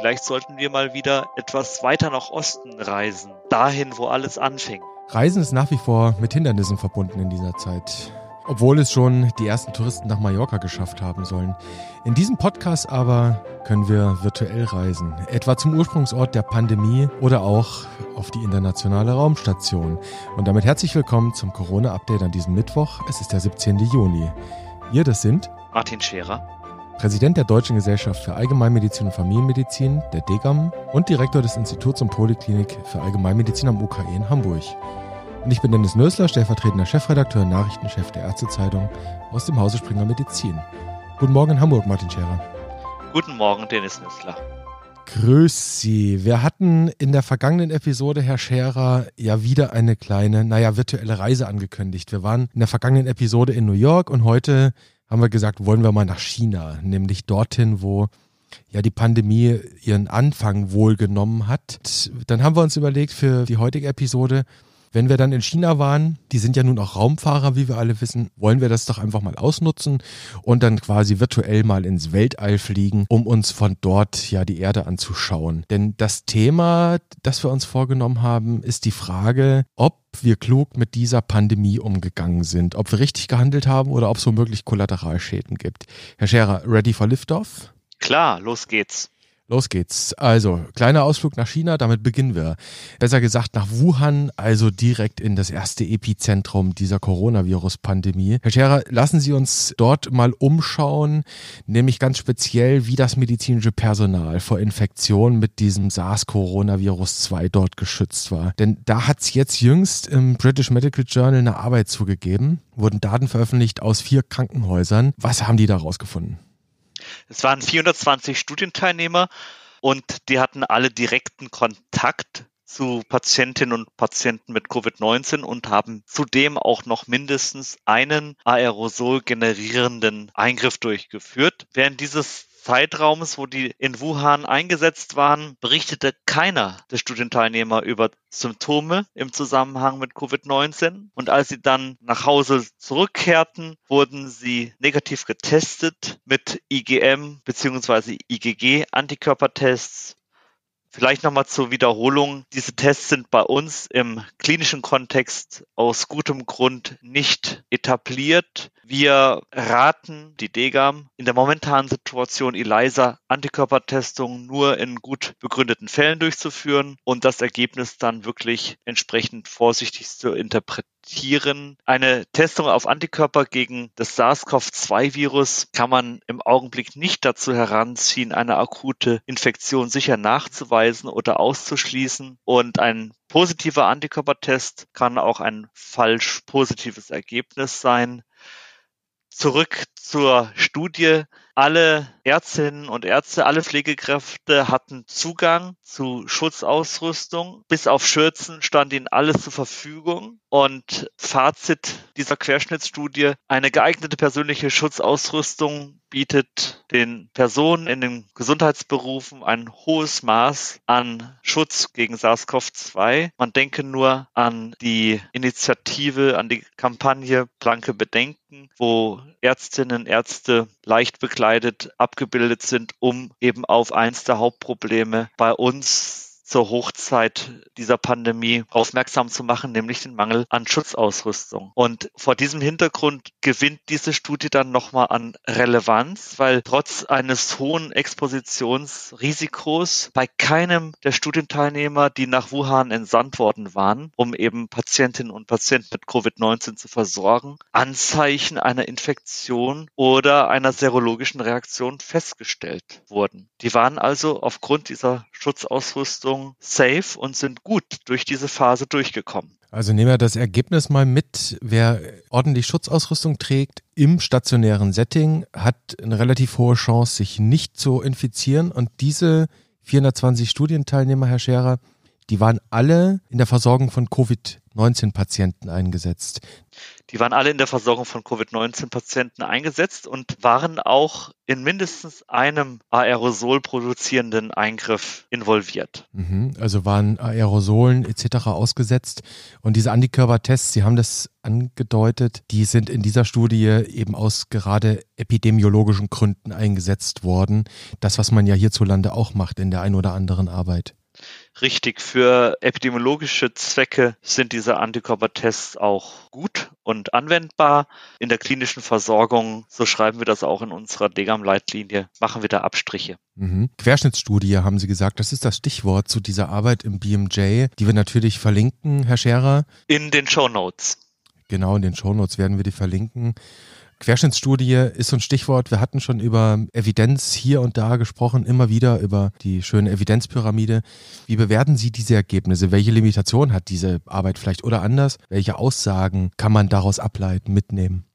Vielleicht sollten wir mal wieder etwas weiter nach Osten reisen, dahin, wo alles anfing. Reisen ist nach wie vor mit Hindernissen verbunden in dieser Zeit. Obwohl es schon die ersten Touristen nach Mallorca geschafft haben sollen. In diesem Podcast aber können wir virtuell reisen. Etwa zum Ursprungsort der Pandemie oder auch auf die internationale Raumstation. Und damit herzlich willkommen zum Corona-Update an diesem Mittwoch. Es ist der 17. Juni. Ihr, das sind Martin Scherer, Präsident der Deutschen Gesellschaft für Allgemeinmedizin und Familienmedizin, der DGAM, und Direktor des Instituts und Poliklinik für Allgemeinmedizin am UKE in Hamburg. Und ich bin Dennis Nösler, stellvertretender Chefredakteur und Nachrichtenchef der Ärztezeitung aus dem Hause Springer Medizin. Guten Morgen in Hamburg, Martin Scherer. Guten Morgen, Dennis Nösler. Grüß Sie. Wir hatten in der vergangenen Episode, Herr Scherer, ja wieder eine kleine, naja, virtuelle Reise angekündigt. Wir waren in der vergangenen Episode in New York und heute haben wir gesagt, wollen wir mal nach China, nämlich dorthin, wo ja die Pandemie ihren Anfang wohl genommen hat. Dann haben wir uns überlegt für die heutige Episode, wenn wir dann in China waren, die sind ja nun auch Raumfahrer, wie wir alle wissen, wollen wir das doch einfach mal ausnutzen und dann quasi virtuell mal ins Weltall fliegen, um uns von dort ja die Erde anzuschauen. Denn das Thema, das wir uns vorgenommen haben, ist die Frage, ob wir klug mit dieser Pandemie umgegangen sind, ob wir richtig gehandelt haben oder ob es womöglich Kollateralschäden gibt. Herr Scherer, ready for liftoff? Klar, los geht's. Los geht's. Also, kleiner Ausflug nach China, damit beginnen wir. Besser gesagt nach Wuhan, also direkt in das erste Epizentrum dieser Coronavirus-Pandemie. Herr Scherer, lassen Sie uns dort mal umschauen, nämlich ganz speziell, wie das medizinische Personal vor Infektion mit diesem SARS-Coronavirus 2 dort geschützt war. Denn da hat's jetzt jüngst im British Medical Journal eine Arbeit zugegeben, wurden Daten veröffentlicht aus vier Krankenhäusern. Was haben die da rausgefunden? Es waren 420 Studienteilnehmer und die hatten alle direkten Kontakt zu Patientinnen und Patienten mit Covid-19 und haben zudem auch noch mindestens einen Aerosol generierenden Eingriff durchgeführt. Während dieses Zeitraums, wo die in Wuhan eingesetzt waren, berichtete keiner der Studienteilnehmer über Symptome im Zusammenhang mit Covid-19. Und als sie dann nach Hause zurückkehrten, wurden sie negativ getestet mit IgM bzw. IgG-Antikörpertests Vielleicht nochmal zur Wiederholung. Diese Tests sind bei uns im klinischen Kontext aus gutem Grund nicht etabliert. Wir raten die DGAM in der momentanen Situation ELISA Antikörpertestung nur in gut begründeten Fällen durchzuführen und das Ergebnis dann wirklich entsprechend vorsichtig zu interpretieren Tieren. Eine Testung auf Antikörper gegen das SARS-CoV-2-Virus kann man im Augenblick nicht dazu heranziehen, eine akute Infektion sicher nachzuweisen oder auszuschließen. Und ein positiver Antikörpertest kann auch ein falsch positives Ergebnis sein. Zurück zur Studie. Alle Ärztinnen und Ärzte, alle Pflegekräfte hatten Zugang zu Schutzausrüstung. Bis auf Schürzen stand ihnen alles zur Verfügung. Und Fazit dieser Querschnittsstudie, eine geeignete persönliche Schutzausrüstung bietet den Personen in den Gesundheitsberufen ein hohes Maß an Schutz gegen SARS-CoV-2. Man denke nur an die Initiative, an die Kampagne Blanke Bedenken, wo Ärztinnen und Ärzte leicht bekleidet abgebildet sind, um eben auf eins der Hauptprobleme bei uns zur Hochzeit dieser Pandemie aufmerksam zu machen, nämlich den Mangel an Schutzausrüstung. Und vor diesem Hintergrund gewinnt diese Studie dann nochmal an Relevanz, weil trotz eines hohen Expositionsrisikos bei keinem der Studienteilnehmer, die nach Wuhan entsandt worden waren, um eben Patientinnen und Patienten mit Covid-19 zu versorgen, Anzeichen einer Infektion oder einer serologischen Reaktion festgestellt wurden. Die waren also aufgrund dieser Schutzausrüstung Saison safe und sind gut durch diese Phase durchgekommen. Also nehmen wir das Ergebnis mal mit. Wer ordentlich Schutzausrüstung trägt im stationären Setting, hat eine relativ hohe Chance, sich nicht zu infizieren. Und diese 420 Studienteilnehmer, Herr Scherer, die waren alle in der Versorgung von Covid-19-Patienten eingesetzt. Die waren alle in der Versorgung von Covid-19-Patienten eingesetzt und waren auch in mindestens einem Aerosol produzierenden Eingriff involviert. Mhm, also waren Aerosolen etc. ausgesetzt. Und diese Antikörpertests, Sie haben das angedeutet, die sind in dieser Studie eben aus gerade epidemiologischen Gründen eingesetzt worden. Das, was man ja hierzulande auch macht in der ein oder anderen Arbeit richtig. Für epidemiologische Zwecke sind diese Antikörpertests auch gut und anwendbar. In der klinischen Versorgung, so schreiben wir das auch in unserer Degam-Leitlinie, machen wir da Abstriche. Mhm. Querschnittsstudie haben Sie gesagt, das ist das Stichwort zu dieser Arbeit im BMJ, die wir natürlich verlinken, Herr Scherer. In den Show Notes. Genau, in den Show Notes werden wir die verlinken. Querschnittsstudie ist so ein Stichwort. Wir hatten schon über Evidenz hier und da gesprochen, immer wieder über die schöne Evidenzpyramide. Wie bewerten Sie diese Ergebnisse? Welche Limitation hat diese Arbeit vielleicht oder anders? Welche Aussagen kann man daraus ableiten, mitnehmen?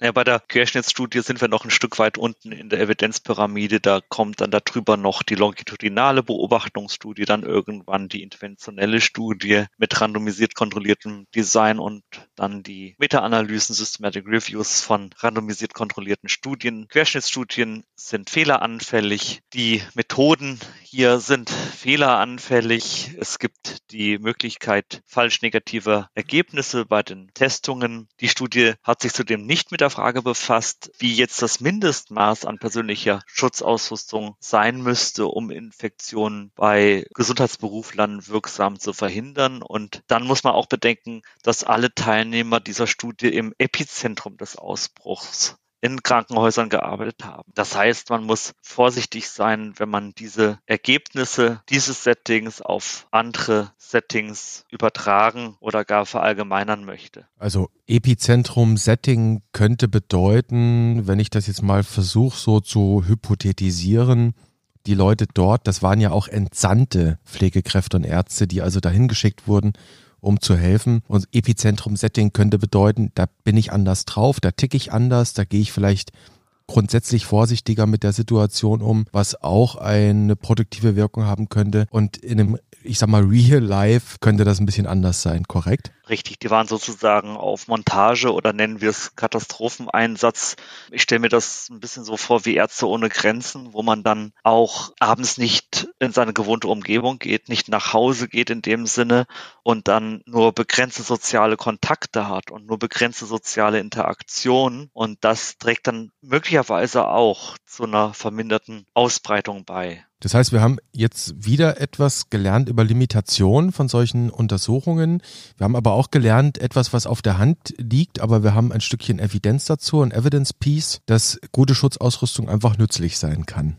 Naja, bei der Querschnittsstudie sind wir noch ein Stück weit unten in der Evidenzpyramide. Da kommt dann darüber noch die longitudinale Beobachtungsstudie, dann irgendwann die interventionelle Studie mit randomisiert kontrolliertem Design und dann die Meta-Analysen, Systematic Reviews von randomisiert kontrollierten Studien. Querschnittsstudien sind fehleranfällig. Die Methoden hier sind fehleranfällig. Es gibt die Möglichkeit falsch negativer Ergebnisse bei den Testungen. Die Studie hat sich zudem nicht mit der Frage befasst, wie jetzt das Mindestmaß an persönlicher Schutzausrüstung sein müsste, um Infektionen bei Gesundheitsberuflern wirksam zu verhindern. Und dann muss man auch bedenken, dass alle Teilnehmer dieser Studie im Epizentrum des Ausbruchs in Krankenhäusern gearbeitet haben. Das heißt, man muss vorsichtig sein, wenn man diese Ergebnisse dieses Settings auf andere Settings übertragen oder gar verallgemeinern möchte. Also Epizentrum-Setting könnte bedeuten, wenn ich das jetzt mal versuche so zu hypothetisieren, die Leute dort, das waren ja auch entsandte Pflegekräfte und Ärzte, die also dahin geschickt wurden, um zu helfen. Und Epizentrum-Setting könnte bedeuten, da bin ich anders drauf, da ticke ich anders, da gehe ich vielleicht grundsätzlich vorsichtiger mit der Situation um, was auch eine produktive Wirkung haben könnte. Und in einem ich sag mal, Real Life könnte das ein bisschen anders sein, korrekt? Richtig, die waren sozusagen auf Montage oder nennen wir es Katastropheneinsatz. Ich stelle mir das ein bisschen so vor wie Ärzte ohne Grenzen, wo man dann auch abends nicht in seine gewohnte Umgebung geht, nicht nach Hause geht in dem Sinne und dann nur begrenzte soziale Kontakte hat und nur begrenzte soziale Interaktion. Und das trägt dann möglicherweise auch zu einer verminderten Ausbreitung bei. Das heißt, wir haben jetzt wieder etwas gelernt über Limitation von solchen Untersuchungen. Wir haben aber auch gelernt, etwas, was auf der Hand liegt, aber wir haben ein Stückchen Evidenz dazu, ein Evidence Piece, dass gute Schutzausrüstung einfach nützlich sein kann.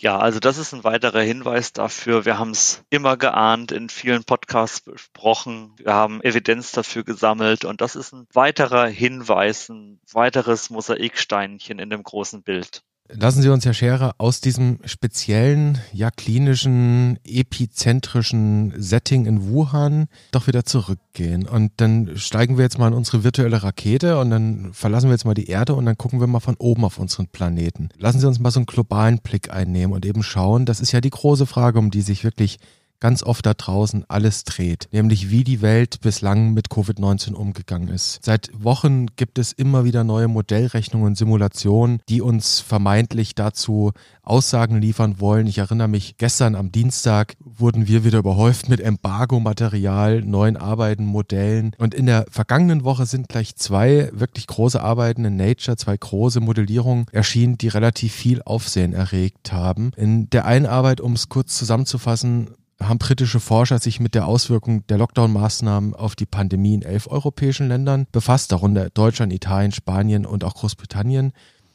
Ja, also das ist ein weiterer Hinweis dafür. Wir haben es immer geahnt, in vielen Podcasts besprochen. Wir haben Evidenz dafür gesammelt und das ist ein weiterer Hinweis, ein weiteres Mosaiksteinchen in dem großen Bild. Lassen Sie uns, Herr Scherer, aus diesem speziellen, ja klinischen, epizentrischen Setting in Wuhan doch wieder zurückgehen. Und dann steigen wir jetzt mal in unsere virtuelle Rakete und dann verlassen wir jetzt mal die Erde und dann gucken wir mal von oben auf unseren Planeten. Lassen Sie uns mal so einen globalen Blick einnehmen und eben schauen, das ist ja die große Frage, um die sich wirklich ganz oft da draußen alles dreht, nämlich wie die Welt bislang mit Covid-19 umgegangen ist. Seit Wochen gibt es immer wieder neue Modellrechnungen und Simulationen, die uns vermeintlich dazu Aussagen liefern wollen. Ich erinnere mich, gestern am Dienstag wurden wir wieder überhäuft mit Embargo-Material, neuen Arbeiten, Modellen. Und in der vergangenen Woche sind gleich zwei wirklich große Arbeiten in Nature, zwei große Modellierungen erschienen, die relativ viel Aufsehen erregt haben. In der einen Arbeit, um es kurz zusammenzufassen, haben britische Forscher sich mit der Auswirkung der Lockdown-Maßnahmen auf die Pandemie in elf europäischen Ländern befasst, darunter Deutschland, Italien, Spanien und auch Großbritannien.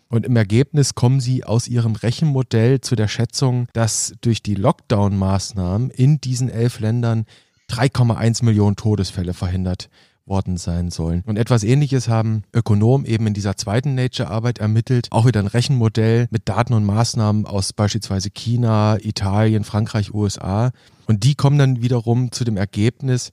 Und im Ergebnis kommen sie aus ihrem Rechenmodell zu der Schätzung, dass durch die Lockdown-Maßnahmen in diesen elf Ländern 3,1 Millionen Todesfälle verhindert worden sein sollen. Und etwas ähnliches haben Ökonomen eben in dieser zweiten Nature-Arbeit ermittelt. Auch wieder ein Rechenmodell mit Daten und Maßnahmen aus beispielsweise China, Italien, Frankreich, USA. Und die kommen dann wiederum zu dem Ergebnis,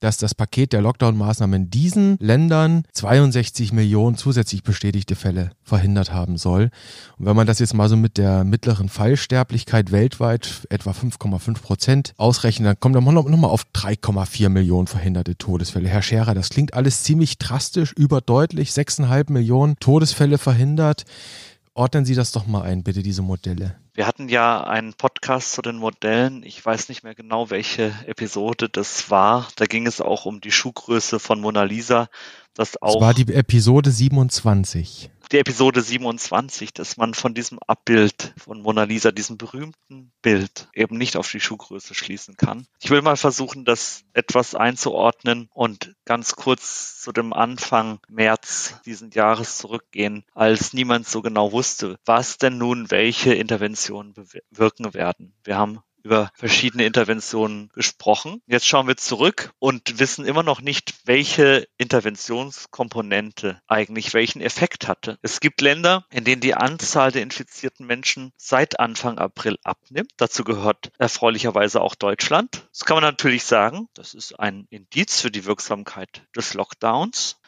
dass das Paket der Lockdown-Maßnahmen in diesen Ländern 62 Millionen zusätzlich bestätigte Fälle verhindert haben soll. Und wenn man das jetzt mal so mit der mittleren Fallsterblichkeit weltweit, etwa 5,5 Prozent, ausrechnet, dann kommt man nochmal auf 3,4 Millionen verhinderte Todesfälle. Herr Scherer, das klingt alles ziemlich drastisch, überdeutlich. 6,5 Millionen Todesfälle verhindert. Ordnen Sie das doch mal ein, bitte, diese Modelle. Wir hatten ja einen Podcast zu den Modellen. Ich weiß nicht mehr genau, welche Episode das war. Da ging es auch um die Schuhgröße von Mona Lisa. Das, auch das war die Episode 27 die Episode 27, dass man von diesem Abbild von Mona Lisa, diesem berühmten Bild, eben nicht auf die Schuhgröße schließen kann. Ich will mal versuchen, das etwas einzuordnen und ganz kurz zu dem Anfang März diesen Jahres zurückgehen, als niemand so genau wusste, was denn nun welche Interventionen bewirken werden. Wir haben über verschiedene Interventionen gesprochen. Jetzt schauen wir zurück und wissen immer noch nicht, welche Interventionskomponente eigentlich welchen Effekt hatte. Es gibt Länder, in denen die Anzahl der infizierten Menschen seit Anfang April abnimmt. Dazu gehört erfreulicherweise auch Deutschland. Das kann man natürlich sagen. Das ist ein Indiz für die Wirksamkeit des Lockdowns.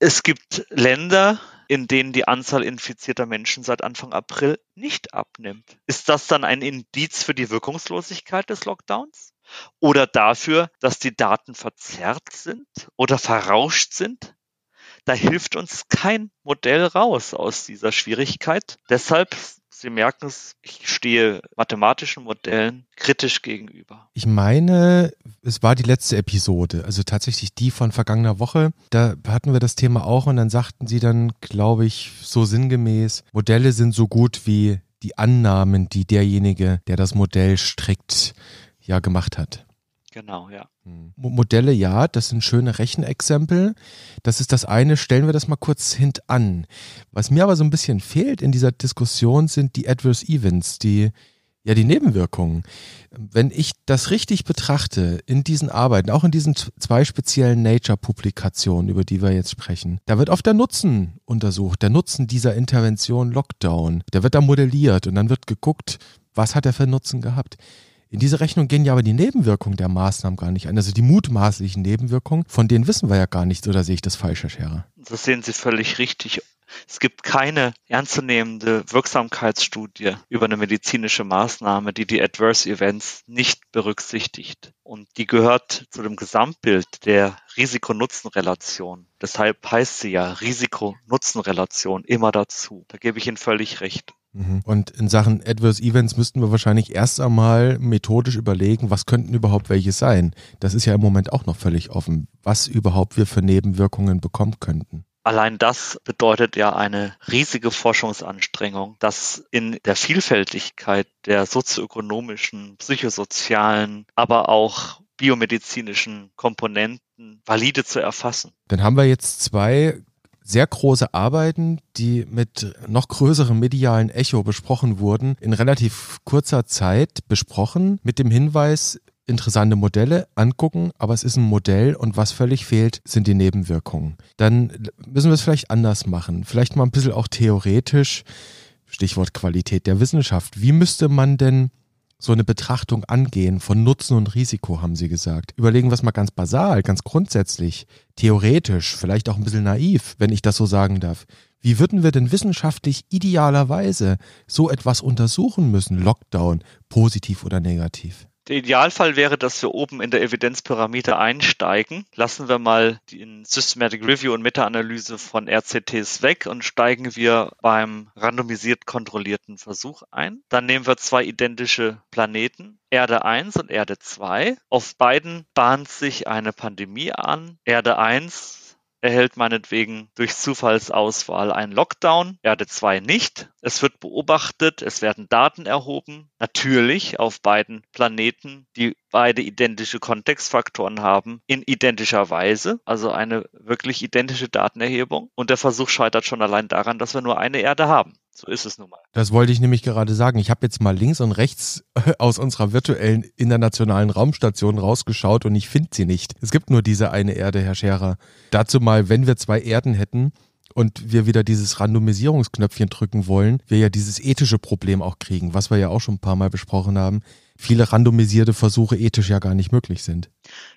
Es gibt Länder, in denen die Anzahl infizierter Menschen seit Anfang April nicht abnimmt. Ist das dann ein Indiz für die Wirkungslosigkeit des Lockdowns? Oder dafür, dass die Daten verzerrt sind oder verrauscht sind? Da hilft uns kein Modell raus aus dieser Schwierigkeit. Deshalb Sie merken es, ich stehe mathematischen Modellen kritisch gegenüber. Ich meine, es war die letzte Episode, also tatsächlich die von vergangener Woche. Da hatten wir das Thema auch und dann sagten sie dann, glaube ich, so sinngemäß, Modelle sind so gut wie die Annahmen, die derjenige, der das Modell strickt, ja gemacht hat. Genau, ja. Hm. Modelle, ja, das sind schöne Rechenexempel. Das ist das eine. Stellen wir das mal kurz hintan. Was mir aber so ein bisschen fehlt in dieser Diskussion sind die Adverse Events, die, ja, die Nebenwirkungen. Wenn ich das richtig betrachte in diesen Arbeiten, auch in diesen zwei speziellen Nature-Publikationen, über die wir jetzt sprechen, da wird oft der Nutzen untersucht, der Nutzen dieser Intervention Lockdown. Der wird da modelliert und dann wird geguckt, was hat er für Nutzen gehabt. In diese Rechnung gehen ja aber die Nebenwirkungen der Maßnahmen gar nicht ein. Also die mutmaßlichen Nebenwirkungen, von denen wissen wir ja gar nichts, oder sehe ich das falsch, Herr Scherer? Das sehen Sie völlig richtig. Es gibt keine ernstzunehmende Wirksamkeitsstudie über eine medizinische Maßnahme, die die Adverse Events nicht berücksichtigt. Und die gehört zu dem Gesamtbild der Risiko-Nutzen-Relation. Deshalb heißt sie ja Risiko-Nutzen-Relation immer dazu. Da gebe ich Ihnen völlig recht. Mhm. Und in Sachen Adverse Events müssten wir wahrscheinlich erst einmal methodisch überlegen, was könnten überhaupt welche sein. Das ist ja im Moment auch noch völlig offen, was überhaupt wir für Nebenwirkungen bekommen könnten. Allein das bedeutet ja eine riesige Forschungsanstrengung, das in der Vielfältigkeit der sozioökonomischen, psychosozialen, aber auch biomedizinischen Komponenten valide zu erfassen. Dann haben wir jetzt zwei sehr große Arbeiten, die mit noch größerem medialen Echo besprochen wurden, in relativ kurzer Zeit besprochen, mit dem Hinweis, interessante Modelle angucken, aber es ist ein Modell und was völlig fehlt, sind die Nebenwirkungen. Dann müssen wir es vielleicht anders machen, vielleicht mal ein bisschen auch theoretisch, Stichwort Qualität der Wissenschaft. Wie müsste man denn so eine Betrachtung angehen von Nutzen und Risiko, haben Sie gesagt. Überlegen wir es mal ganz basal, ganz grundsätzlich, theoretisch, vielleicht auch ein bisschen naiv, wenn ich das so sagen darf. Wie würden wir denn wissenschaftlich idealerweise so etwas untersuchen müssen? Lockdown, positiv oder negativ? Der Idealfall wäre, dass wir oben in der Evidenzpyramide einsteigen. Lassen wir mal die Systematic Review und Meta-Analyse von RCTs weg und steigen wir beim randomisiert kontrollierten Versuch ein. Dann nehmen wir zwei identische Planeten, Erde 1 und Erde 2. Auf beiden bahnt sich eine Pandemie an. Erde 1 erhält meinetwegen durch Zufallsauswahl einen Lockdown, Erde 2 nicht. Es wird beobachtet, es werden Daten erhoben, natürlich auf beiden Planeten, die beide identische Kontextfaktoren haben, in identischer Weise, also eine wirklich identische Datenerhebung. Und der Versuch scheitert schon allein daran, dass wir nur eine Erde haben. So ist es nun mal. Das wollte ich nämlich gerade sagen. Ich habe jetzt mal links und rechts aus unserer virtuellen internationalen Raumstation rausgeschaut und ich finde sie nicht. Es gibt nur diese eine Erde, Herr Scherer. Dazu mal, wenn wir zwei Erden hätten, und wir wieder dieses Randomisierungsknöpfchen drücken wollen, wir ja dieses ethische Problem auch kriegen, was wir ja auch schon ein paar Mal besprochen haben. Viele randomisierte Versuche ethisch ja gar nicht möglich sind.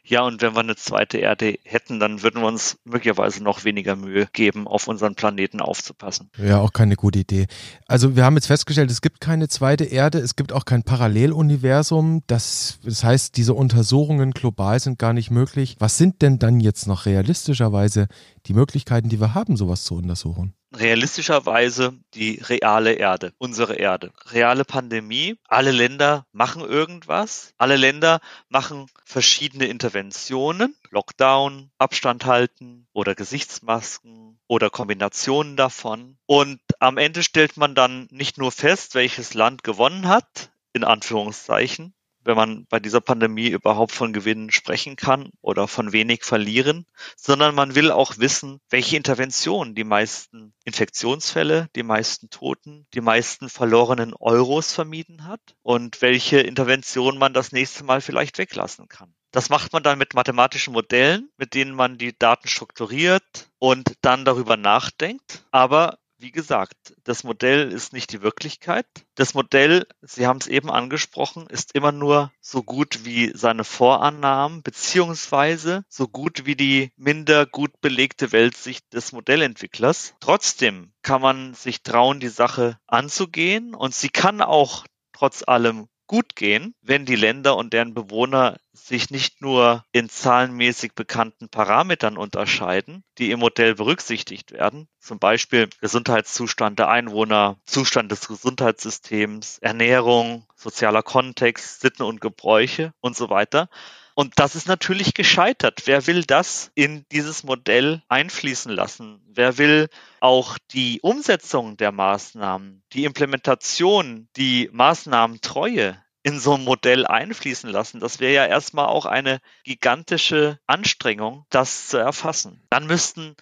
Ja, und wenn wir eine zweite Erde hätten, dann würden wir uns möglicherweise noch weniger Mühe geben, auf unseren Planeten aufzupassen. Ja, auch keine gute Idee. Also wir haben jetzt festgestellt, es gibt keine zweite Erde, es gibt auch kein Paralleluniversum. Das, das heißt, diese Untersuchungen global sind gar nicht möglich. Was sind denn dann jetzt noch realistischerweise die Möglichkeiten, die wir haben, sowas zu untersuchen? Realistischerweise die reale Erde, unsere Erde. Reale Pandemie, alle Länder machen irgendwas, alle Länder machen verschiedene Interventionen, Lockdown, Abstand halten oder Gesichtsmasken oder Kombinationen davon. Und am Ende stellt man dann nicht nur fest, welches Land gewonnen hat, in Anführungszeichen, wenn man bei dieser Pandemie überhaupt von Gewinnen sprechen kann oder von wenig verlieren, sondern man will auch wissen, welche Interventionen die meisten Infektionsfälle, die meisten Toten, die meisten verlorenen Euros vermieden hat und welche Intervention man das nächste Mal vielleicht weglassen kann. Das macht man dann mit mathematischen Modellen, mit denen man die Daten strukturiert und dann darüber nachdenkt. Aber wie gesagt, das Modell ist nicht die Wirklichkeit. Das Modell, Sie haben es eben angesprochen, ist immer nur so gut wie seine Vorannahmen, beziehungsweise so gut wie die minder gut belegte Weltsicht des Modellentwicklers. Trotzdem kann man sich trauen, die Sache anzugehen und sie kann auch trotz allem gut gehen, wenn die Länder und deren Bewohner sich nicht nur in zahlenmäßig bekannten Parametern unterscheiden, die im Modell berücksichtigt werden, zum Beispiel Gesundheitszustand der Einwohner, Zustand des Gesundheitssystems, Ernährung, sozialer Kontext, Sitten und Gebräuche und so weiter, und das ist natürlich gescheitert. Wer will das in dieses Modell einfließen lassen? Wer will auch die Umsetzung der Maßnahmen, die Implementation, die Maßnahmentreue in so ein Modell einfließen lassen. Das wäre ja erstmal auch eine gigantische Anstrengung, das zu erfassen. Dann müssten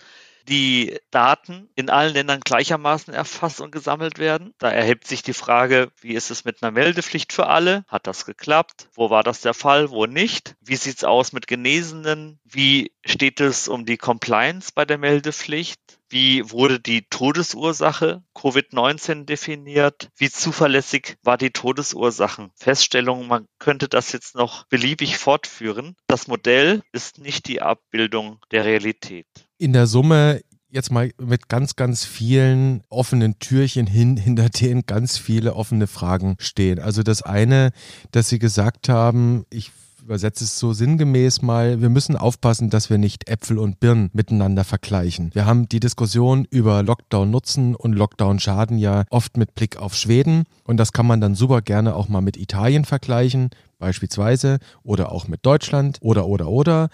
die Daten in allen Ländern gleichermaßen erfasst und gesammelt werden. Da erhebt sich die Frage, wie ist es mit einer Meldepflicht für alle? Hat das geklappt? Wo war das der Fall? Wo nicht? Wie sieht's aus mit Genesenen? Wie steht es um die Compliance bei der Meldepflicht? Wie wurde die Todesursache Covid-19 definiert? Wie zuverlässig war die Todesursachenfeststellung? Man könnte das jetzt noch beliebig fortführen. Das Modell ist nicht die Abbildung der Realität in der Summe jetzt mal mit ganz, ganz vielen offenen Türchen hin, hinter denen ganz viele offene Fragen stehen. Also das eine, dass Sie gesagt haben, ich übersetze es so sinngemäß mal, wir müssen aufpassen, dass wir nicht Äpfel und Birnen miteinander vergleichen. Wir haben die Diskussion über Lockdown-Nutzen und Lockdown-Schaden ja oft mit Blick auf Schweden und das kann man dann super gerne auch mal mit Italien vergleichen beispielsweise oder auch mit Deutschland oder oder oder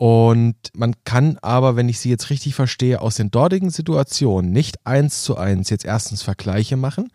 und man kann aber, wenn ich Sie jetzt richtig verstehe, aus den dortigen Situationen nicht eins zu eins jetzt erstens Vergleiche machen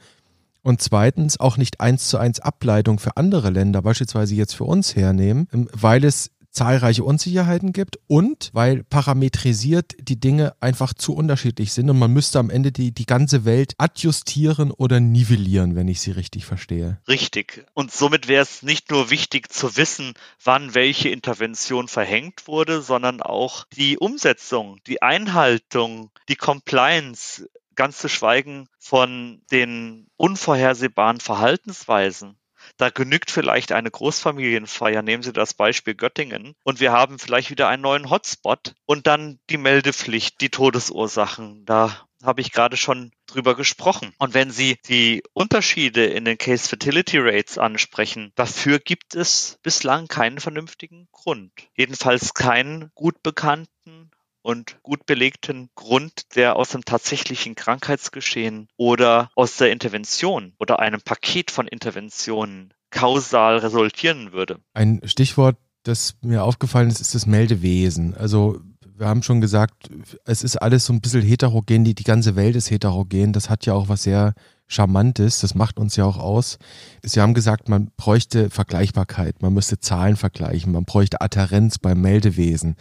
und zweitens auch nicht eins zu eins Ableitung für andere Länder, beispielsweise jetzt für uns hernehmen, weil es zahlreiche Unsicherheiten gibt und weil parametrisiert die Dinge einfach zu unterschiedlich sind und man müsste am Ende die, die ganze Welt adjustieren oder nivellieren, wenn ich sie richtig verstehe. Richtig. Und somit wäre es nicht nur wichtig zu wissen, wann welche Intervention verhängt wurde, sondern auch die Umsetzung, die Einhaltung, die Compliance, ganz zu schweigen von den unvorhersehbaren Verhaltensweisen. Da genügt vielleicht eine Großfamilienfeier. Nehmen Sie das Beispiel Göttingen. Und wir haben vielleicht wieder einen neuen Hotspot und dann die Meldepflicht, die Todesursachen. Da habe ich gerade schon drüber gesprochen. Und wenn Sie die Unterschiede in den Case Fertility Rates ansprechen, dafür gibt es bislang keinen vernünftigen Grund. Jedenfalls keinen gut bekannten und gut belegten Grund, der aus dem tatsächlichen Krankheitsgeschehen oder aus der Intervention oder einem Paket von Interventionen kausal resultieren würde. Ein Stichwort, das mir aufgefallen ist, ist das Meldewesen. Also wir haben schon gesagt, es ist alles so ein bisschen heterogen, die, die ganze Welt ist heterogen. Das hat ja auch was sehr Charmantes, das macht uns ja auch aus. Sie haben gesagt, man bräuchte Vergleichbarkeit, man müsste Zahlen vergleichen, man bräuchte Adherenz beim Meldewesen.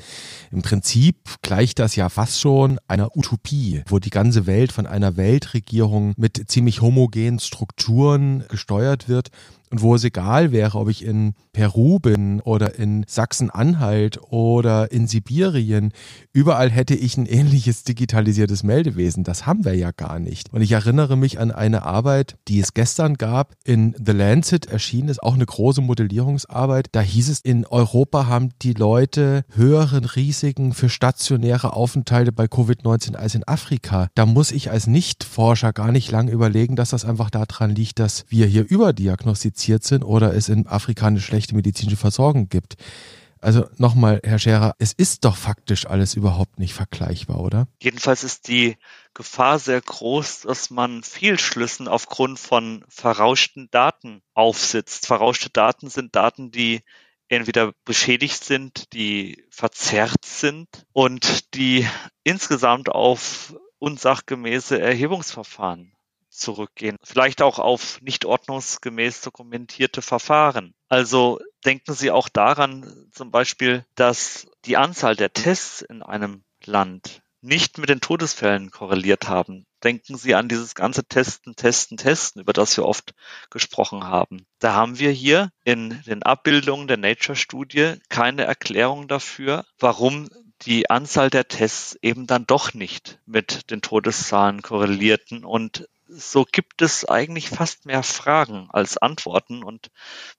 Im Prinzip gleicht das ja fast schon einer Utopie, wo die ganze Welt von einer Weltregierung mit ziemlich homogenen Strukturen gesteuert wird und wo es egal wäre, ob ich in Peru bin oder in Sachsen-Anhalt oder in Sibirien, überall hätte ich ein ähnliches digitalisiertes Meldewesen. Das haben wir ja gar nicht. Und ich erinnere mich an eine Arbeit, die es gestern gab, in The Lancet erschienen ist, auch eine große Modellierungsarbeit. Da hieß es, in Europa haben die Leute höheren Risiken für stationäre Aufenthalte bei Covid-19 als in Afrika. Da muss ich als Nichtforscher gar nicht lang überlegen, dass das einfach daran liegt, dass wir hier überdiagnostiziert sind oder es in Afrika eine schlechte medizinische Versorgung gibt. Also nochmal, Herr Scherer, es ist doch faktisch alles überhaupt nicht vergleichbar, oder? Jedenfalls ist die Gefahr sehr groß, dass man Fehlschlüssen aufgrund von verrauschten Daten aufsitzt. Verrauschte Daten sind Daten, die entweder beschädigt sind, die verzerrt sind und die insgesamt auf unsachgemäße Erhebungsverfahren zurückgehen. Vielleicht auch auf nicht ordnungsgemäß dokumentierte Verfahren. Also denken Sie auch daran zum Beispiel, dass die Anzahl der Tests in einem Land nicht mit den Todesfällen korreliert haben. Denken Sie an dieses ganze Testen, Testen, Testen, über das wir oft gesprochen haben. Da haben wir hier in den Abbildungen der Nature-Studie keine Erklärung dafür, warum die Anzahl der Tests eben dann doch nicht mit den Todeszahlen korrelierten und so gibt es eigentlich fast mehr Fragen als Antworten und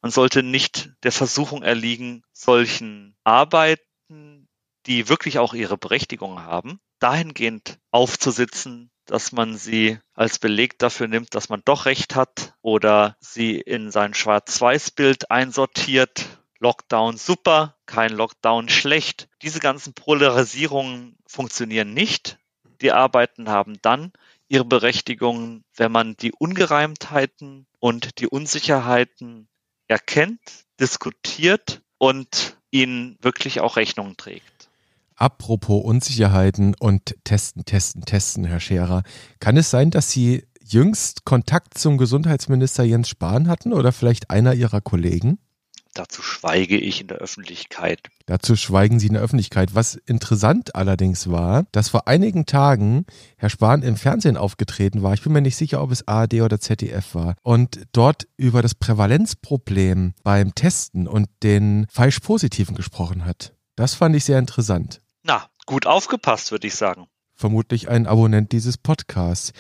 man sollte nicht der Versuchung erliegen, solchen Arbeiten, die wirklich auch ihre Berechtigung haben, dahingehend aufzusitzen, dass man sie als Beleg dafür nimmt, dass man doch recht hat oder sie in sein Schwarz-Weiß-Bild einsortiert. Lockdown super, kein Lockdown schlecht. Diese ganzen Polarisierungen funktionieren nicht. Die Arbeiten haben dann ihre Berechtigung, wenn man die Ungereimtheiten und die Unsicherheiten erkennt, diskutiert und ihnen wirklich auch Rechnung trägt. Apropos Unsicherheiten und Testen, Testen, Testen, Herr Scherer. Kann es sein, dass Sie jüngst Kontakt zum Gesundheitsminister Jens Spahn hatten oder vielleicht einer Ihrer Kollegen? Dazu schweige ich in der Öffentlichkeit. Dazu schweigen Sie in der Öffentlichkeit. Was interessant allerdings war, dass vor einigen Tagen Herr Spahn im Fernsehen aufgetreten war. Ich bin mir nicht sicher, ob es ARD oder ZDF war. Und dort über das Prävalenzproblem beim Testen und den falsch Positiven gesprochen hat. Das fand ich sehr interessant. Na, gut aufgepasst, würde ich sagen. Vermutlich ein Abonnent dieses Podcasts.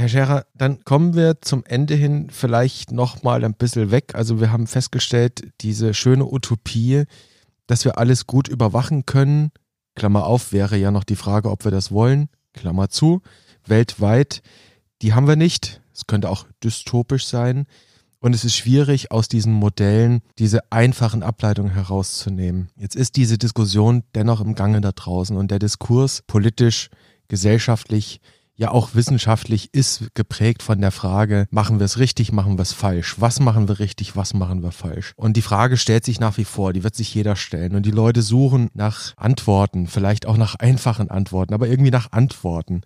Herr Scherer, dann kommen wir zum Ende hin vielleicht nochmal ein bisschen weg. Also wir haben festgestellt, diese schöne Utopie, dass wir alles gut überwachen können, Klammer auf, wäre ja noch die Frage, ob wir das wollen, Klammer zu, weltweit, die haben wir nicht. Es könnte auch dystopisch sein. Und es ist schwierig, aus diesen Modellen diese einfachen Ableitungen herauszunehmen. Jetzt ist diese Diskussion dennoch im Gange da draußen und der Diskurs politisch, gesellschaftlich, ja auch wissenschaftlich ist geprägt von der Frage, machen wir es richtig, machen wir es falsch? Was machen wir richtig, was machen wir falsch? Und die Frage stellt sich nach wie vor, die wird sich jeder stellen. Und die Leute suchen nach Antworten, vielleicht auch nach einfachen Antworten, aber irgendwie nach Antworten.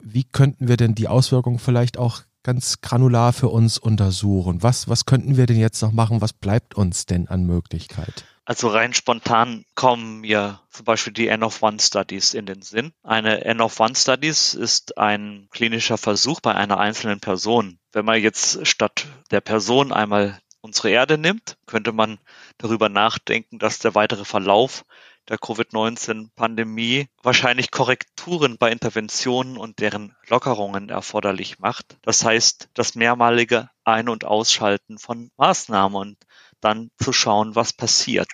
Wie könnten wir denn die Auswirkungen vielleicht auch ganz granular für uns untersuchen? Was, was könnten wir denn jetzt noch machen? Was bleibt uns denn an Möglichkeit? Also rein spontan kommen mir zum Beispiel die N-of-One-Studies in den Sinn. Eine N-of-One-Studies ist ein klinischer Versuch bei einer einzelnen Person. Wenn man jetzt statt der Person einmal unsere Erde nimmt, könnte man darüber nachdenken, dass der weitere Verlauf der Covid-19-Pandemie wahrscheinlich Korrekturen bei Interventionen und deren Lockerungen erforderlich macht. Das heißt, das mehrmalige Ein- und Ausschalten von Maßnahmen und dann zu schauen, was passiert.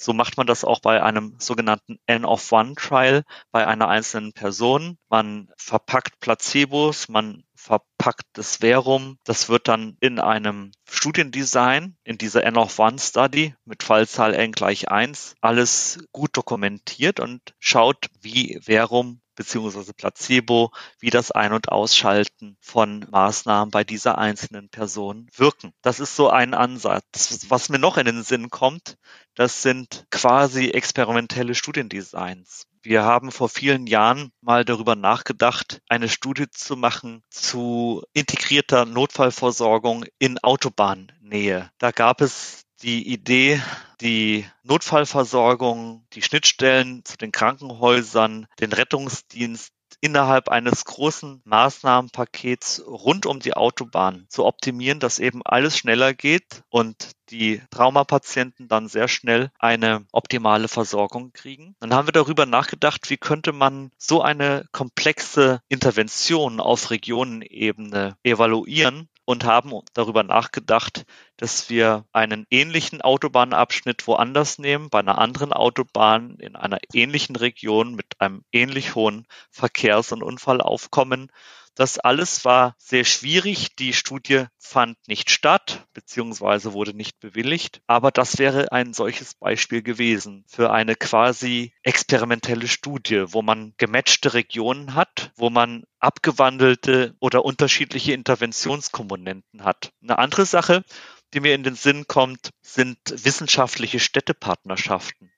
So macht man das auch bei einem sogenannten N-of-One-Trial bei einer einzelnen Person. Man verpackt Placebos, man verpackt das Verum. Das wird dann in einem Studiendesign, in dieser N-of-One-Study mit Fallzahl n gleich 1, alles gut dokumentiert und schaut, wie Verum beziehungsweise Placebo, wie das Ein- und Ausschalten von Maßnahmen bei dieser einzelnen Person wirken. Das ist so ein Ansatz. Was mir noch in den Sinn kommt, das sind quasi experimentelle Studiendesigns. Wir haben vor vielen Jahren mal darüber nachgedacht, eine Studie zu machen zu integrierter Notfallversorgung in Autobahnnähe. Da gab es die Idee, die Notfallversorgung, die Schnittstellen zu den Krankenhäusern, den Rettungsdienst innerhalb eines großen Maßnahmenpakets rund um die Autobahn zu optimieren, dass eben alles schneller geht und die Traumapatienten dann sehr schnell eine optimale Versorgung kriegen. Dann haben wir darüber nachgedacht, wie könnte man so eine komplexe Intervention auf Regionenebene evaluieren und haben darüber nachgedacht, dass wir einen ähnlichen Autobahnabschnitt woanders nehmen, bei einer anderen Autobahn in einer ähnlichen Region mit einem ähnlich hohen Verkehrs- und Unfallaufkommen das alles war sehr schwierig. Die Studie fand nicht statt, beziehungsweise wurde nicht bewilligt. Aber das wäre ein solches Beispiel gewesen für eine quasi experimentelle Studie, wo man gematchte Regionen hat, wo man abgewandelte oder unterschiedliche Interventionskomponenten hat. Eine andere Sache, die mir in den Sinn kommt, sind wissenschaftliche Städtepartnerschaften.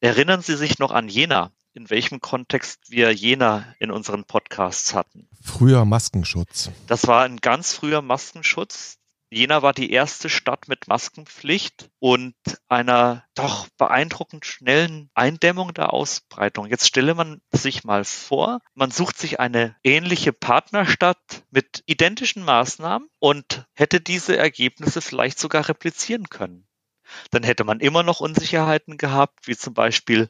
Erinnern Sie sich noch an Jena? In welchem Kontext wir Jena in unseren Podcasts hatten. Früher Maskenschutz. Das war ein ganz früher Maskenschutz. Jena war die erste Stadt mit Maskenpflicht und einer doch beeindruckend schnellen Eindämmung der Ausbreitung. Jetzt stelle man sich mal vor, man sucht sich eine ähnliche Partnerstadt mit identischen Maßnahmen und hätte diese Ergebnisse vielleicht sogar replizieren können. Dann hätte man immer noch Unsicherheiten gehabt, wie zum Beispiel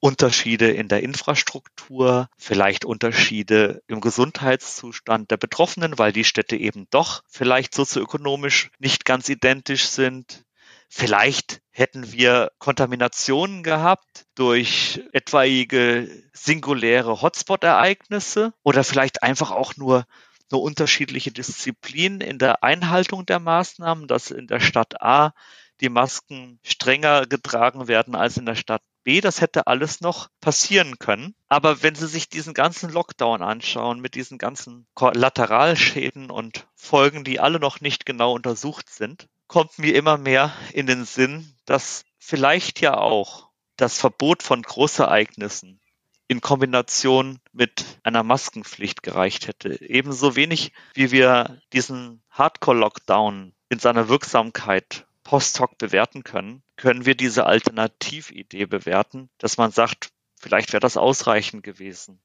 Unterschiede in der Infrastruktur, vielleicht Unterschiede im Gesundheitszustand der Betroffenen, weil die Städte eben doch vielleicht sozioökonomisch nicht ganz identisch sind. Vielleicht hätten wir Kontaminationen gehabt durch etwaige singuläre Hotspot-Ereignisse oder vielleicht einfach auch nur nur unterschiedliche Disziplinen in der Einhaltung der Maßnahmen, dass in der Stadt A die Masken strenger getragen werden als in der Stadt Das hätte alles noch passieren können. Aber wenn Sie sich diesen ganzen Lockdown anschauen, mit diesen ganzen Lateralschäden und Folgen, die alle noch nicht genau untersucht sind, kommt mir immer mehr in den Sinn, dass vielleicht ja auch das Verbot von Großereignissen in Kombination mit einer Maskenpflicht gereicht hätte. Ebenso wenig, wie wir diesen Hardcore-Lockdown in seiner Wirksamkeit post hoc bewerten können, können wir diese Alternatividee bewerten, dass man sagt, vielleicht wäre das ausreichend gewesen.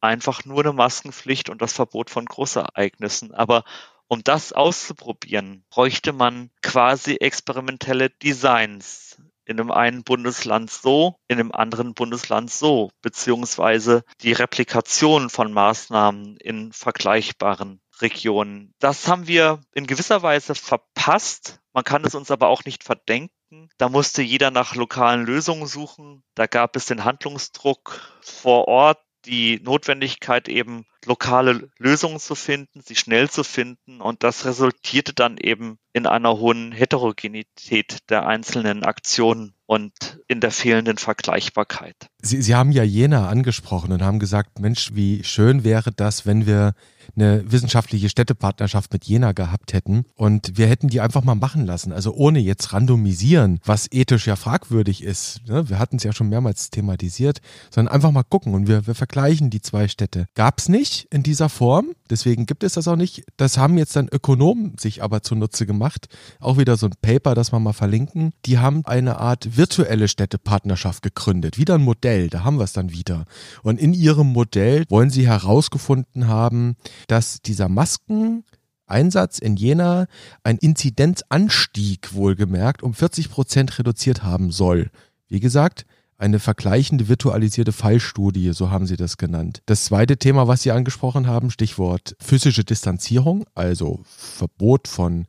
Einfach nur eine Maskenpflicht und das Verbot von Großereignissen. Aber um das auszuprobieren, bräuchte man quasi experimentelle Designs. In dem einen Bundesland so, in dem anderen Bundesland so, beziehungsweise die Replikation von Maßnahmen in vergleichbaren Regionen. Das haben wir in gewisser Weise verpasst. Man kann es uns aber auch nicht verdenken. Da musste jeder nach lokalen Lösungen suchen. Da gab es den Handlungsdruck vor Ort, die Notwendigkeit eben lokale Lösungen zu finden, sie schnell zu finden und das resultierte dann eben in einer hohen Heterogenität der einzelnen Aktionen und in der fehlenden Vergleichbarkeit. Sie, Sie haben ja Jena angesprochen und haben gesagt, Mensch, wie schön wäre das, wenn wir eine wissenschaftliche Städtepartnerschaft mit Jena gehabt hätten und wir hätten die einfach mal machen lassen, also ohne jetzt randomisieren, was ethisch ja fragwürdig ist. Ne? Wir hatten es ja schon mehrmals thematisiert, sondern einfach mal gucken und wir, wir vergleichen die zwei Städte. Gab es nicht in dieser Form, deswegen gibt es das auch nicht. Das haben jetzt dann Ökonomen sich aber zunutze gemacht. Auch wieder so ein Paper, das wir mal verlinken. Die haben eine Art virtuelle Städtepartnerschaft gegründet. Wieder ein Modell, da haben wir es dann wieder. Und in ihrem Modell wollen sie herausgefunden haben, dass dieser Maskeneinsatz in Jena ein Inzidenzanstieg wohlgemerkt um 40 Prozent reduziert haben soll. Wie gesagt, eine vergleichende virtualisierte Fallstudie, so haben sie das genannt. Das zweite Thema, was Sie angesprochen haben, Stichwort physische Distanzierung, also Verbot von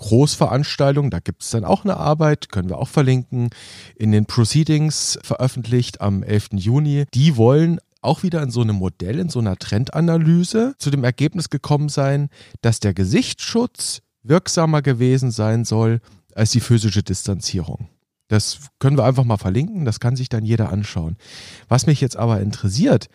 Großveranstaltungen, da gibt es dann auch eine Arbeit, können wir auch verlinken, in den Proceedings veröffentlicht am 11. Juni. Die wollen auch wieder in so einem Modell, in so einer Trendanalyse zu dem Ergebnis gekommen sein, dass der Gesichtsschutz wirksamer gewesen sein soll als die physische Distanzierung. Das können wir einfach mal verlinken, das kann sich dann jeder anschauen. Was mich jetzt aber interessiert,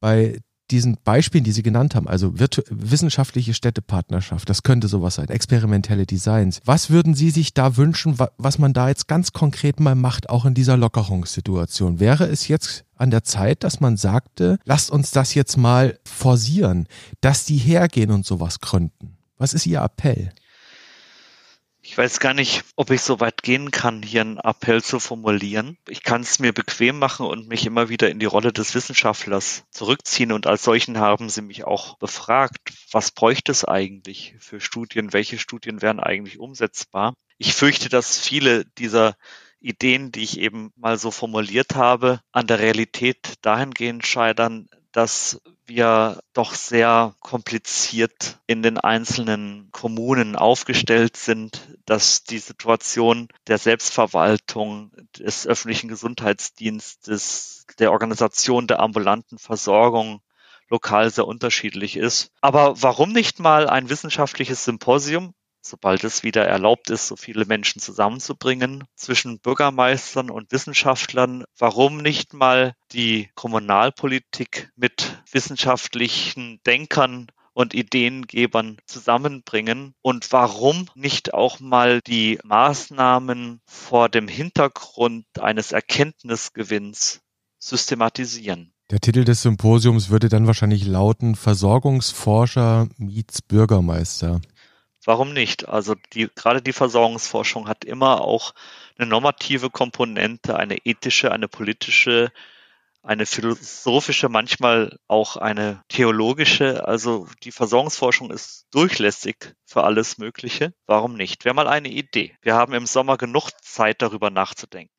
bei diesen Beispielen, die Sie genannt haben, also wissenschaftliche Städtepartnerschaft, das könnte sowas sein, experimentelle Designs. Was würden Sie sich da wünschen, was man da jetzt ganz konkret mal macht, auch in dieser Lockerungssituation? Wäre es jetzt an der Zeit, dass man sagte, lasst uns das jetzt mal forcieren, dass die hergehen und sowas gründen? Was ist Ihr Appell? Ich weiß gar nicht, ob ich so weit gehen kann, hier einen Appell zu formulieren. Ich kann es mir bequem machen und mich immer wieder in die Rolle des Wissenschaftlers zurückziehen. Und als solchen haben sie mich auch befragt, was bräuchte es eigentlich für Studien? Welche Studien wären eigentlich umsetzbar? Ich fürchte, dass viele dieser Ideen, die ich eben mal so formuliert habe, an der Realität dahingehend scheitern, dass wir doch sehr kompliziert in den einzelnen Kommunen aufgestellt sind, dass die Situation der Selbstverwaltung, des öffentlichen Gesundheitsdienstes, der Organisation der ambulanten Versorgung lokal sehr unterschiedlich ist. Aber warum nicht mal ein wissenschaftliches Symposium sobald es wieder erlaubt ist, so viele Menschen zusammenzubringen zwischen Bürgermeistern und Wissenschaftlern, warum nicht mal die Kommunalpolitik mit wissenschaftlichen Denkern und Ideengebern zusammenbringen und warum nicht auch mal die Maßnahmen vor dem Hintergrund eines Erkenntnisgewinns systematisieren. Der Titel des Symposiums würde dann wahrscheinlich lauten Versorgungsforscher meets Bürgermeister. Warum nicht? Also die, gerade die Versorgungsforschung hat immer auch eine normative Komponente, eine ethische, eine politische, eine philosophische, manchmal auch eine theologische. Also die Versorgungsforschung ist durchlässig für alles Mögliche. Warum nicht? Wäre mal eine Idee. Wir haben im Sommer genug Zeit, darüber nachzudenken.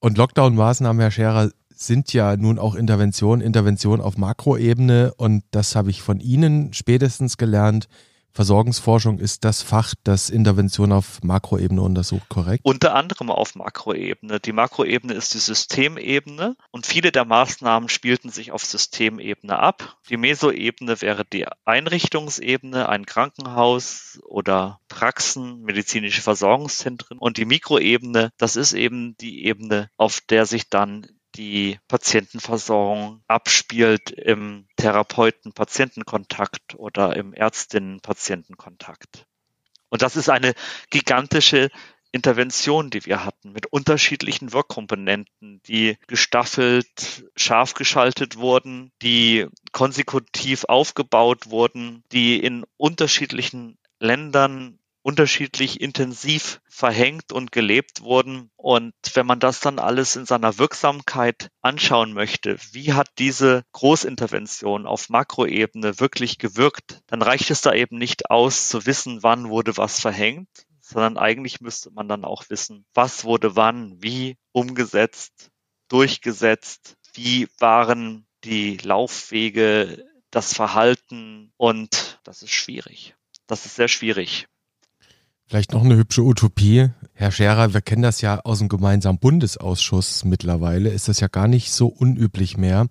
Und Lockdown-Maßnahmen, Herr Scherer, sind ja nun auch Interventionen, Interventionen auf Makroebene. Und das habe ich von Ihnen spätestens gelernt Versorgungsforschung ist das Fach, das Intervention auf Makroebene untersucht, korrekt? Unter anderem auf Makroebene. Die Makroebene ist die Systemebene und viele der Maßnahmen spielten sich auf Systemebene ab. Die Mesoebene wäre die Einrichtungsebene, ein Krankenhaus oder Praxen, medizinische Versorgungszentren und die Mikroebene, das ist eben die Ebene, auf der sich dann die Patientenversorgung abspielt im Therapeuten-Patientenkontakt oder im Ärztinnen-Patientenkontakt. Und das ist eine gigantische Intervention, die wir hatten, mit unterschiedlichen Wirkkomponenten, die gestaffelt, scharf geschaltet wurden, die konsekutiv aufgebaut wurden, die in unterschiedlichen Ländern unterschiedlich intensiv verhängt und gelebt wurden. Und wenn man das dann alles in seiner Wirksamkeit anschauen möchte, wie hat diese Großintervention auf Makroebene wirklich gewirkt, dann reicht es da eben nicht aus zu wissen, wann wurde was verhängt, sondern eigentlich müsste man dann auch wissen, was wurde wann, wie umgesetzt, durchgesetzt, wie waren die Laufwege, das Verhalten und das ist schwierig. Das ist sehr schwierig. Vielleicht noch eine hübsche Utopie. Herr Scherer, wir kennen das ja aus dem gemeinsamen Bundesausschuss mittlerweile. Ist das ja gar nicht so unüblich mehr,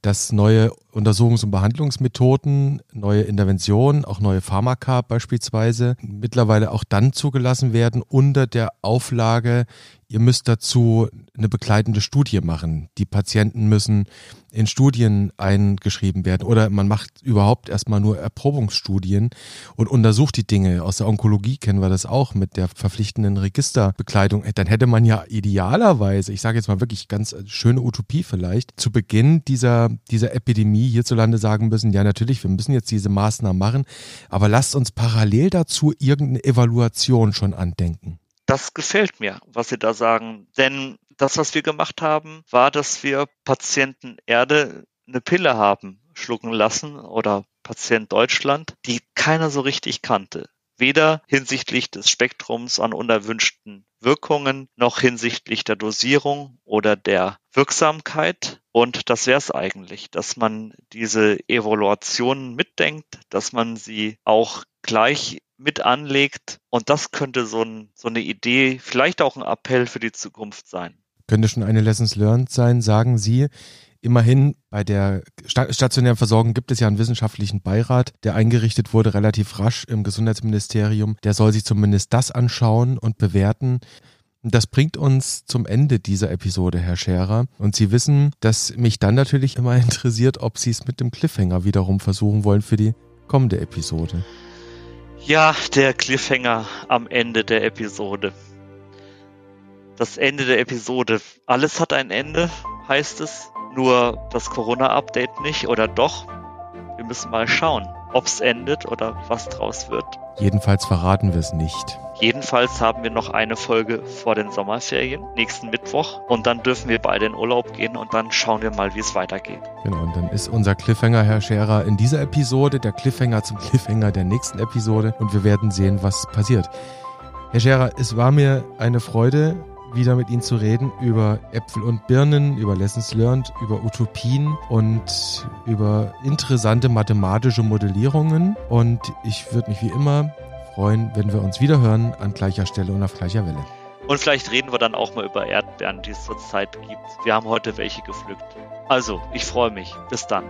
dass neue Untersuchungs- und Behandlungsmethoden, neue Interventionen, auch neue Pharmaka beispielsweise mittlerweile auch dann zugelassen werden unter der Auflage, ihr müsst dazu eine begleitende Studie machen. Die Patienten müssen in Studien eingeschrieben werden oder man macht überhaupt erstmal nur Erprobungsstudien und untersucht die Dinge. Aus der Onkologie kennen wir das auch mit der verpflichtenden Registerbekleidung. Dann hätte man ja idealerweise, ich sage jetzt mal wirklich ganz schöne Utopie vielleicht, zu Beginn dieser, dieser Epidemie hierzulande sagen müssen, ja natürlich, wir müssen jetzt diese Maßnahmen machen, aber lasst uns parallel dazu irgendeine Evaluation schon andenken. Das gefällt mir, was Sie da sagen. Denn das, was wir gemacht haben, war, dass wir Patienten Erde eine Pille haben schlucken lassen oder Patient Deutschland, die keiner so richtig kannte. Weder hinsichtlich des Spektrums an unerwünschten Wirkungen noch hinsichtlich der Dosierung oder der Wirksamkeit. Und das wäre es eigentlich, dass man diese Evaluationen mitdenkt, dass man sie auch gleich mit anlegt. Und das könnte so, ein, so eine Idee, vielleicht auch ein Appell für die Zukunft sein. Könnte schon eine Lessons learned sein, sagen Sie. Immerhin bei der stationären Versorgung gibt es ja einen wissenschaftlichen Beirat, der eingerichtet wurde relativ rasch im Gesundheitsministerium. Der soll sich zumindest das anschauen und bewerten. Das bringt uns zum Ende dieser Episode, Herr Scherer. Und Sie wissen, dass mich dann natürlich immer interessiert, ob Sie es mit dem Cliffhanger wiederum versuchen wollen für die kommende Episode. Ja, der Cliffhanger am Ende der Episode. Das Ende der Episode. Alles hat ein Ende, heißt es. Nur das Corona-Update nicht oder doch? Wir müssen mal schauen, ob es endet oder was draus wird. Jedenfalls verraten wir es nicht. Jedenfalls haben wir noch eine Folge vor den Sommerferien, nächsten Mittwoch. Und dann dürfen wir beide in Urlaub gehen und dann schauen wir mal, wie es weitergeht. Genau, und dann ist unser Cliffhanger, Herr Scherer, in dieser Episode der Cliffhanger zum Cliffhanger der nächsten Episode und wir werden sehen, was passiert. Herr Scherer, es war mir eine Freude, wieder mit Ihnen zu reden über Äpfel und Birnen, über Lessons Learned, über Utopien und über interessante mathematische Modellierungen. Und ich würde mich wie immer freuen, wenn wir uns wieder hören an gleicher Stelle und auf gleicher Welle. Und vielleicht reden wir dann auch mal über Erdbeeren, die es zurzeit gibt. Wir haben heute welche gepflückt. Also, ich freue mich. Bis dann.